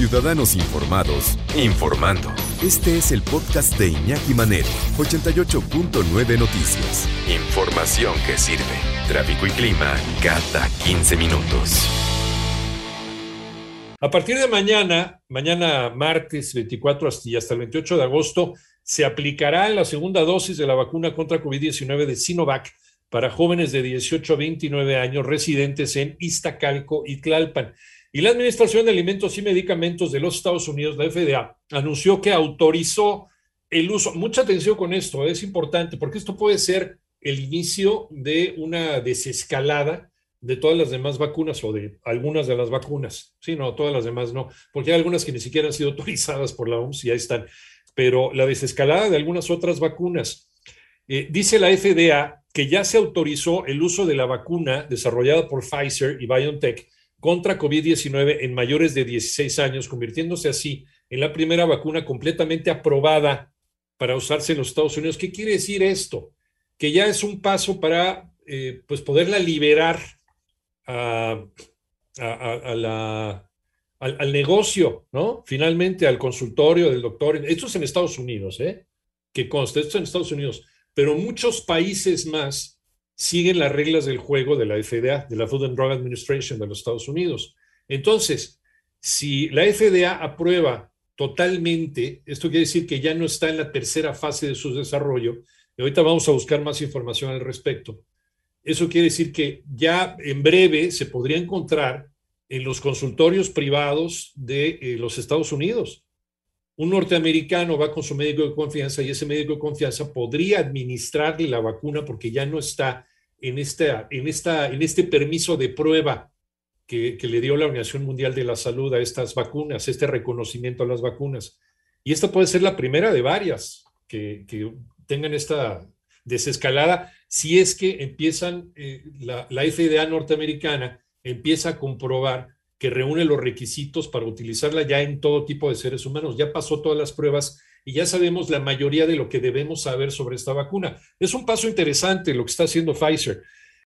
Ciudadanos informados, informando. Este es el podcast de Iñaki Manero, 88.9 Noticias. Información que sirve. Tráfico y clima cada 15 minutos. A partir de mañana, mañana martes 24 y hasta el 28 de agosto, se aplicará la segunda dosis de la vacuna contra COVID-19 de Sinovac para jóvenes de 18 a 29 años residentes en Iztacalco y Tlalpan. Y la Administración de Alimentos y Medicamentos de los Estados Unidos, la FDA, anunció que autorizó el uso. Mucha atención con esto, es importante, porque esto puede ser el inicio de una desescalada de todas las demás vacunas o de algunas de las vacunas. Sí, no, todas las demás no, porque hay algunas que ni siquiera han sido autorizadas por la OMS y ahí están. Pero la desescalada de algunas otras vacunas. Eh, dice la FDA que ya se autorizó el uso de la vacuna desarrollada por Pfizer y BioNTech contra COVID-19 en mayores de 16 años, convirtiéndose así en la primera vacuna completamente aprobada para usarse en los Estados Unidos. ¿Qué quiere decir esto? Que ya es un paso para eh, pues poderla liberar a, a, la, al, al, negocio, ¿no? Finalmente al consultorio del doctor. Esto es en Estados Unidos, ¿eh? Que conste, esto es en Estados Unidos, pero muchos países más siguen las reglas del juego de la FDA, de la Food and Drug Administration de los Estados Unidos. Entonces, si la FDA aprueba totalmente, esto quiere decir que ya no está en la tercera fase de su desarrollo, y ahorita vamos a buscar más información al respecto. Eso quiere decir que ya en breve se podría encontrar en los consultorios privados de eh, los Estados Unidos. Un norteamericano va con su médico de confianza y ese médico de confianza podría administrarle la vacuna porque ya no está en, esta, en, esta, en este permiso de prueba que, le dio la Organización Mundial de la Salud a estas vacunas, este reconocimiento a las vacunas. Y esta puede ser la primera de varias que, que tengan esta desescalada si es que empiezan, eh, la, la FDA norteamericana empieza a comprobar que reúne los requisitos para utilizarla ya en todo tipo de seres humanos. Ya pasó todas las pruebas y ya sabemos la mayoría de lo que debemos saber sobre esta vacuna. Es un paso interesante lo que está haciendo Pfizer.